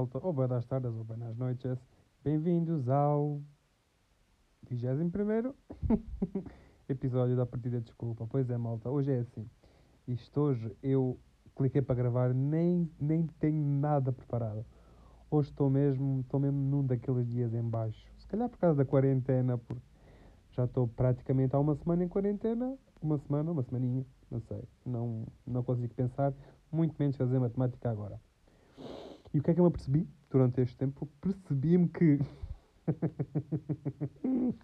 malta, ou bem das tardes ou bem nas noites. Bem-vindos ao 21 episódio da Partida de Desculpa. Pois é, malta, hoje é assim. Isto hoje eu cliquei para gravar, nem, nem tenho nada preparado. Hoje estou mesmo, estou mesmo num daqueles dias em baixo. Se calhar por causa da quarentena, porque já estou praticamente há uma semana em quarentena. Uma semana, uma semaninha, não sei. Não, não consigo pensar, muito menos fazer matemática agora. E o que é que eu me apercebi durante este tempo? Percebi-me que.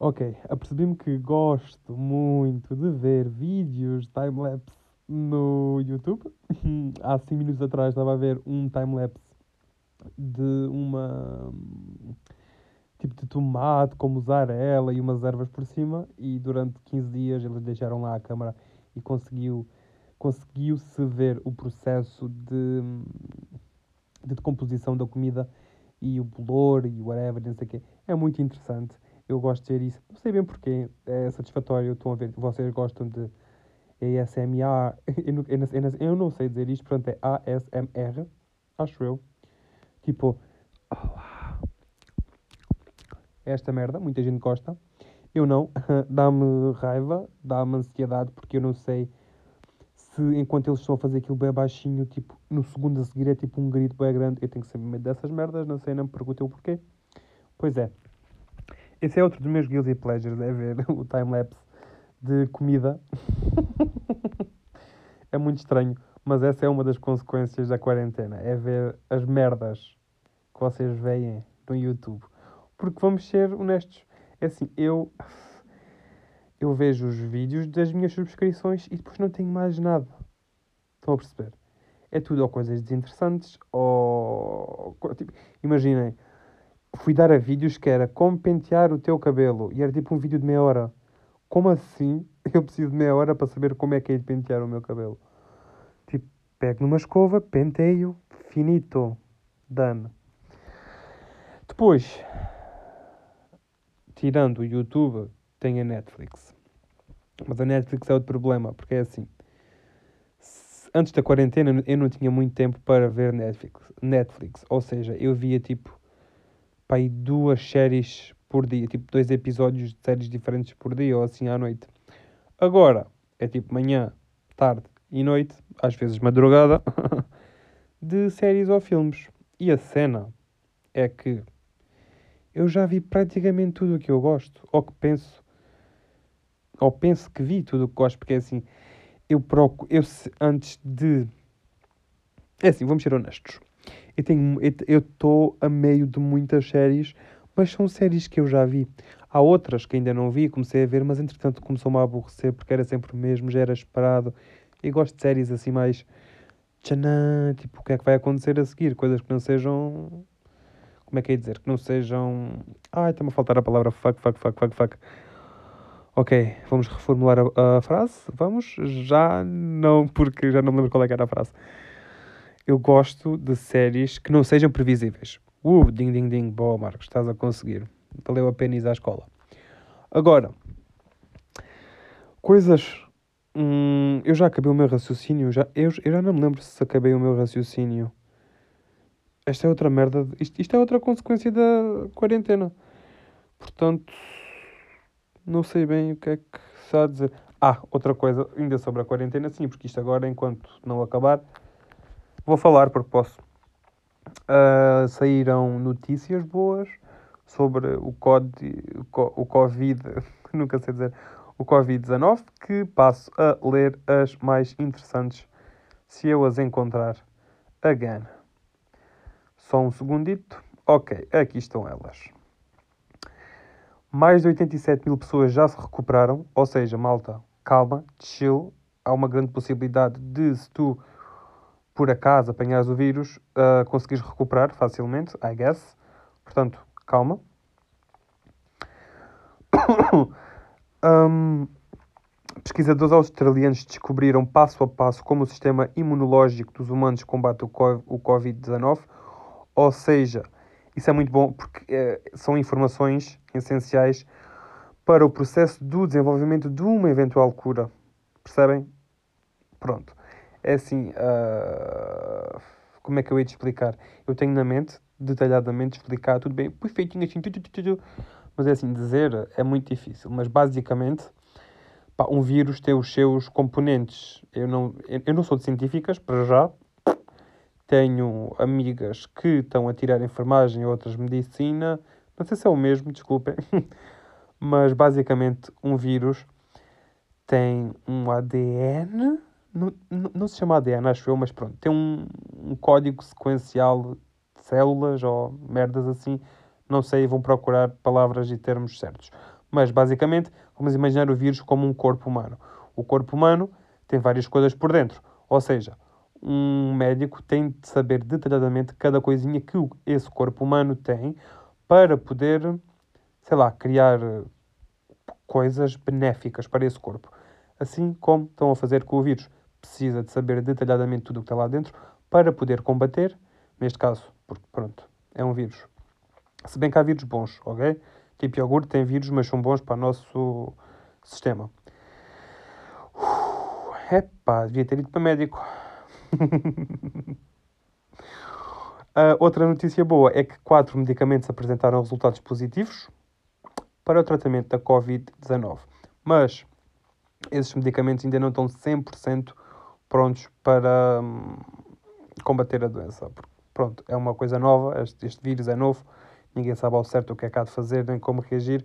ok, apercebi-me que gosto muito de ver vídeos time-lapse no YouTube. Há 5 minutos atrás estava a ver um time-lapse de uma. tipo de tomate com mussarela e umas ervas por cima. E durante 15 dias eles deixaram lá a câmera e conseguiu conseguiu-se ver o processo de, de decomposição da comida e o bolor e o whatever, não sei o quê. É muito interessante. Eu gosto de ver isso. Não sei bem porquê. É satisfatório. Estão a ver. Vocês gostam de ASMR. Eu não, sei dizer isto. Portanto, é ASMR. Acho eu. Tipo. Esta merda. Muita gente gosta. Eu não. dá-me raiva. Dá-me ansiedade. Porque eu não sei se enquanto eles estão a fazer aquilo bem baixinho, tipo, no segundo a seguir é tipo um grito bem grande, eu tenho que saber medo dessas merdas, não sei, não me perguntem o porquê. Pois é. Esse é outro dos meus guilty pleasures, é ver o time-lapse de comida. é muito estranho, mas essa é uma das consequências da quarentena, é ver as merdas que vocês veem no YouTube. Porque vamos ser honestos, é assim, eu eu vejo os vídeos das minhas subscrições e depois não tenho mais nada. Estão a perceber? É tudo ou coisas desinteressantes ou. Tipo, imaginem, fui dar a vídeos que era como pentear o teu cabelo e era tipo um vídeo de meia hora. Como assim eu preciso de meia hora para saber como é que é de pentear o meu cabelo? Tipo, pego numa escova, penteio, finito, done. Depois, tirando o YouTube, tem a Netflix. Mas a Netflix é outro problema, porque é assim. Antes da quarentena eu não tinha muito tempo para ver Netflix. Netflix. Ou seja, eu via tipo aí duas séries por dia, tipo dois episódios de séries diferentes por dia ou assim à noite. Agora é tipo manhã, tarde e noite, às vezes madrugada, de séries ou filmes. E a cena é que eu já vi praticamente tudo o que eu gosto, ou que penso ou penso que vi tudo o que gosto, porque é assim, eu procuro, eu antes de. É assim, vamos ser honestos. Eu tenho, eu estou a meio de muitas séries, mas são séries que eu já vi. Há outras que ainda não vi, comecei a ver, mas entretanto começou-me a aborrecer porque era sempre o mesmo, já era esperado. Eu gosto de séries assim mais. Tchanã, tipo, o que é que vai acontecer a seguir? Coisas que não sejam. Como é que é dizer? Que não sejam. Ai, está-me a faltar a palavra fuck, fuck, fuck, fuck, fuck. Ok, vamos reformular a, a, frase? Vamos? Já não, porque já não me lembro qual é era a frase. Eu gosto de séries que não sejam previsíveis. Uh, ding, ding, ding. Boa, Marcos, estás a conseguir. Valeu a pena ir à escola. Agora, coisas... Hum, eu já acabei o meu raciocínio. Já, eu, eu já não me lembro se acabei o meu raciocínio. Esta é outra merda. Isto, isto é outra consequência da quarentena. Portanto não sei bem o que é que se há a dizer. Ah, outra coisa, ainda sobre a quarentena, sim, porque isto agora, enquanto não acabar, vou falar porque posso. Uh, saíram notícias boas sobre o, COD, o Covid, nunca sei dizer, o Covid-19, que passo a ler as mais interessantes se eu as encontrar again. Só um segundito. Ok, aqui estão elas. Mais de 87 mil pessoas já se recuperaram, ou seja, malta, calma, chill. Há uma grande possibilidade de, se tu por acaso apanhares o vírus, uh, conseguires recuperar facilmente, I guess. Portanto, calma. um, pesquisadores australianos descobriram passo a passo como o sistema imunológico dos humanos combate o Covid-19, ou seja, isso é muito bom porque é, são informações essenciais para o processo do desenvolvimento de uma eventual cura. Percebem? Pronto. É assim. Uh, como é que eu hei de explicar? Eu tenho na mente, detalhadamente, explicar tudo bem, perfeitinho assim, tudo, tudo, tudo. mas é assim, dizer é muito difícil. Mas basicamente, pá, um vírus tem os seus componentes. Eu não, eu não sou de científicas, para já. Tenho amigas que estão a tirar enfermagem, outras medicina. Não sei se é o mesmo, desculpem. mas basicamente, um vírus tem um ADN não, não, se chama ADN, acho eu, mas pronto, tem um, um código sequencial de células ou merdas assim, não sei, vão procurar palavras e termos certos. Mas basicamente, vamos imaginar o vírus como um corpo humano. O corpo humano tem várias coisas por dentro, ou seja, um médico tem de saber detalhadamente cada coisinha que esse corpo humano tem para poder, sei lá, criar coisas benéficas para esse corpo. Assim como estão a fazer com o vírus precisa de saber detalhadamente tudo o que está lá dentro para poder combater, neste caso, porque pronto, é um vírus. Se bem que há vírus bons, ok? Tipo iogurte tem vírus, mas são bons para o nosso sistema. Epá, devia ter ido para médico. Uh, outra notícia boa é que quatro medicamentos apresentaram resultados positivos para o tratamento da Covid-19. Mas esses medicamentos ainda não estão 100% prontos para hum, combater a doença. Pronto, é uma coisa nova, este, este vírus é novo, ninguém sabe ao certo o que é que há de fazer nem como reagir.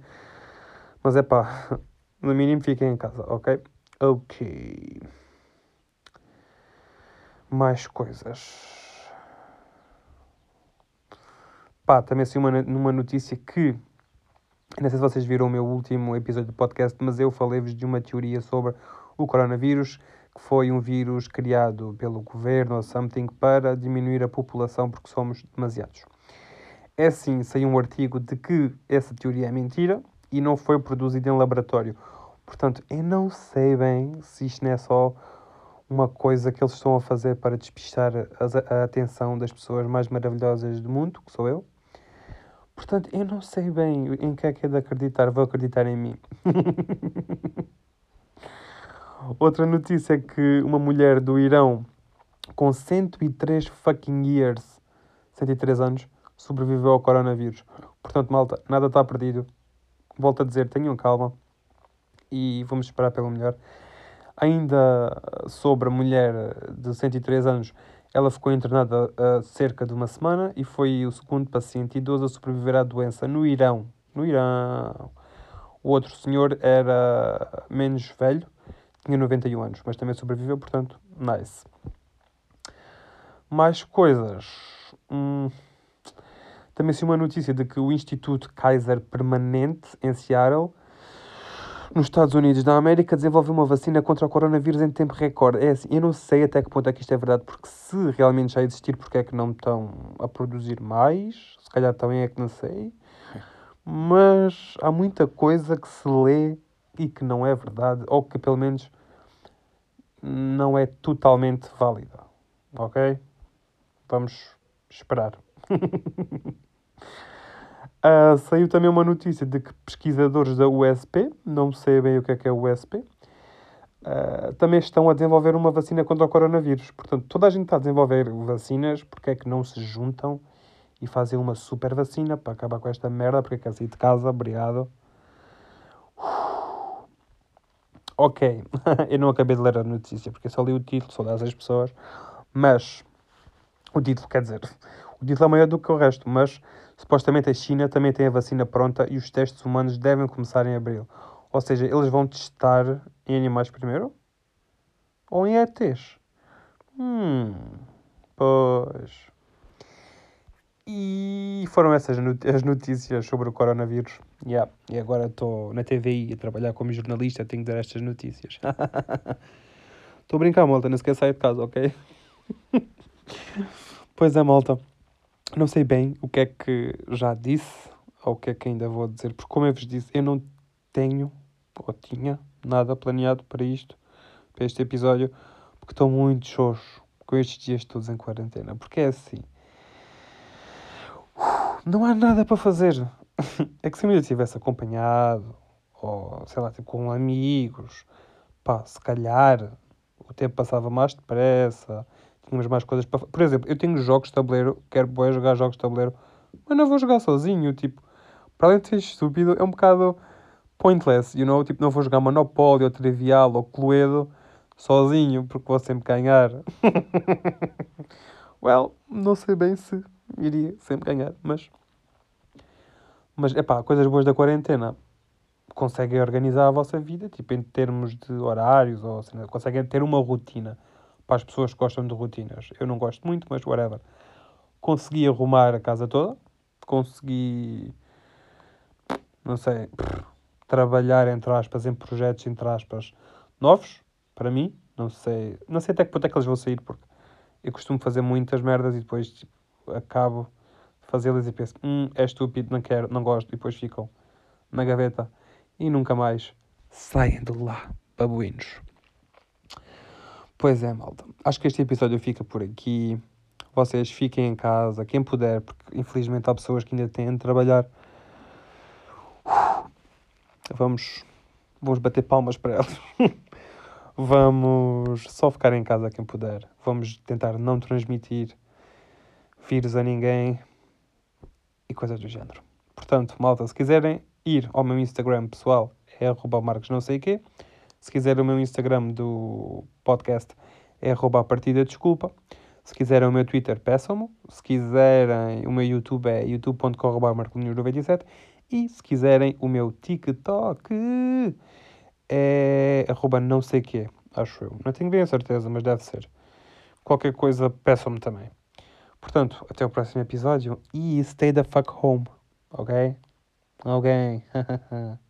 Mas é pá, no mínimo fiquem em casa, ok? Ok. Mais coisas. Pá, também assim uma, numa notícia que. Não sei se vocês viram o meu último episódio do podcast, mas eu falei-vos de uma teoria sobre o coronavírus que foi um vírus criado pelo governo ou something para diminuir a população porque somos demasiados. É sim, saiu um artigo de que essa teoria é mentira e não foi produzido em laboratório. Portanto, eu não sei bem se isto não é só uma coisa que eles estão a fazer para despistar a, a atenção das pessoas mais maravilhosas do mundo, que sou eu. Portanto, eu não sei bem em que é que é de acreditar. Vou acreditar em mim. Outra notícia é que uma mulher do Irão com 103 fucking years, 103 anos, sobreviveu ao coronavírus. Portanto, malta, nada está perdido. Volto a dizer, tenham calma e vamos esperar pelo melhor. Ainda sobre a mulher de 103 anos, ela ficou internada há cerca de uma semana e foi o segundo paciente idoso a sobreviver à doença no Irão. No Irão. O outro senhor era menos velho, tinha 91 anos, mas também sobreviveu, portanto, nice. Mais coisas. Hum, também se uma notícia de que o Instituto Kaiser Permanente, em Seattle, nos Estados Unidos da América, desenvolveu uma vacina contra o coronavírus em tempo recorde. É assim, eu não sei até que ponto é que isto é verdade, porque se realmente já existir, porque é que não estão a produzir mais? Se calhar também é que não sei. Mas há muita coisa que se lê e que não é verdade, ou que pelo menos não é totalmente válida. Ok? Vamos esperar. uh, saiu também uma notícia de que pesquisadores da USP, não sei bem o que é que é o USP, uh, ah, também estão a desenvolver uma vacina contra o coronavírus. Portanto, toda a gente está a desenvolver vacinas, porque é que não se juntam e fazem uma super vacina para acabar com esta merda, porque é que sair de casa, obrigado. ok, eu não acabei de ler a notícia porque só li o título, só das pessoas, mas o título quer dizer, é maior do que o resto, mas supostamente a China também tem a vacina pronta e os testes humanos devem começar em abril. Ou seja, eles vão testar em animais primeiro? Ou em ETs? Hum, pois. E foram essas as notícias sobre o coronavírus. Yeah. E agora estou na TVI a trabalhar como jornalista, tenho que dar estas notícias. Estou a brincar, malta, não se quer sair de casa, ok? pois é, malta. Não sei bem o que é que já disse ou o que é que ainda vou dizer, porque como eu vos disse, eu não tenho ou tinha nada planeado para isto, para este episódio, porque estou muito xoxo com estes dias todos em quarentena. Porque é assim não há nada para fazer. É que se eu ainda tivesse acompanhado, ou sei lá, tipo, com amigos, pá, se calhar o tempo passava mais depressa, tínhamos mais coisas para Por exemplo, eu tenho jogos de tabuleiro, quero boa jogar jogos de tabuleiro, mas não vou jogar sozinho, tipo, para além de ser estúpido, é um bocado pointless, you know? Tipo, não vou jogar Monopólio, ou Trivial, ou Cluedo sozinho, porque vou sempre ganhar. well, não sei bem se iria sempre ganhar, mas... Mas, é pá, coisas boas da quarentena. Conseguem organizar a vossa vida, tipo, em termos de horários, ou seja, conseguem ter uma rotina. Para as pessoas que gostam de rotinas. Eu não gosto muito, mas whatever. Consegui arrumar a casa toda. Consegui... Não sei... Trabalhar, entre aspas, em projetos, entre aspas, novos, para mim. Não sei... Não sei até que ponto é que eles vão sair, porque eu costumo fazer muitas merdas e depois, tipo, acabo fazê-las e penso, hum, é estúpido, não quero, não gosto, e depois ficam na gaveta e nunca mais saem de lá, babuínos. Pois é, malta. Acho que este episódio fica por aqui. Vocês fiquem em casa, quem puder, porque infelizmente há pessoas que ainda têm de trabalhar. Vamos, vamos bater palmas para elas. vamos só ficar em casa quem puder. Vamos tentar não transmitir vírus a ninguém e coisas do género. Portanto, malta, se quiserem ir ao meu Instagram pessoal, é arroba marcos não sei o quê. Se quiserem o meu Instagram do podcast, é arroba a partida desculpa. Se quiserem o meu Twitter, peçam-me. Se quiserem o meu YouTube, é youtube.com.br 97 E se quiserem o meu TikTok, é arroba não sei quê, acho eu. Não tenho bem a certeza, mas deve ser. Qualquer coisa, peçam-me também. Portanto, até o próximo episódio e stay the fuck home, ok? Ok.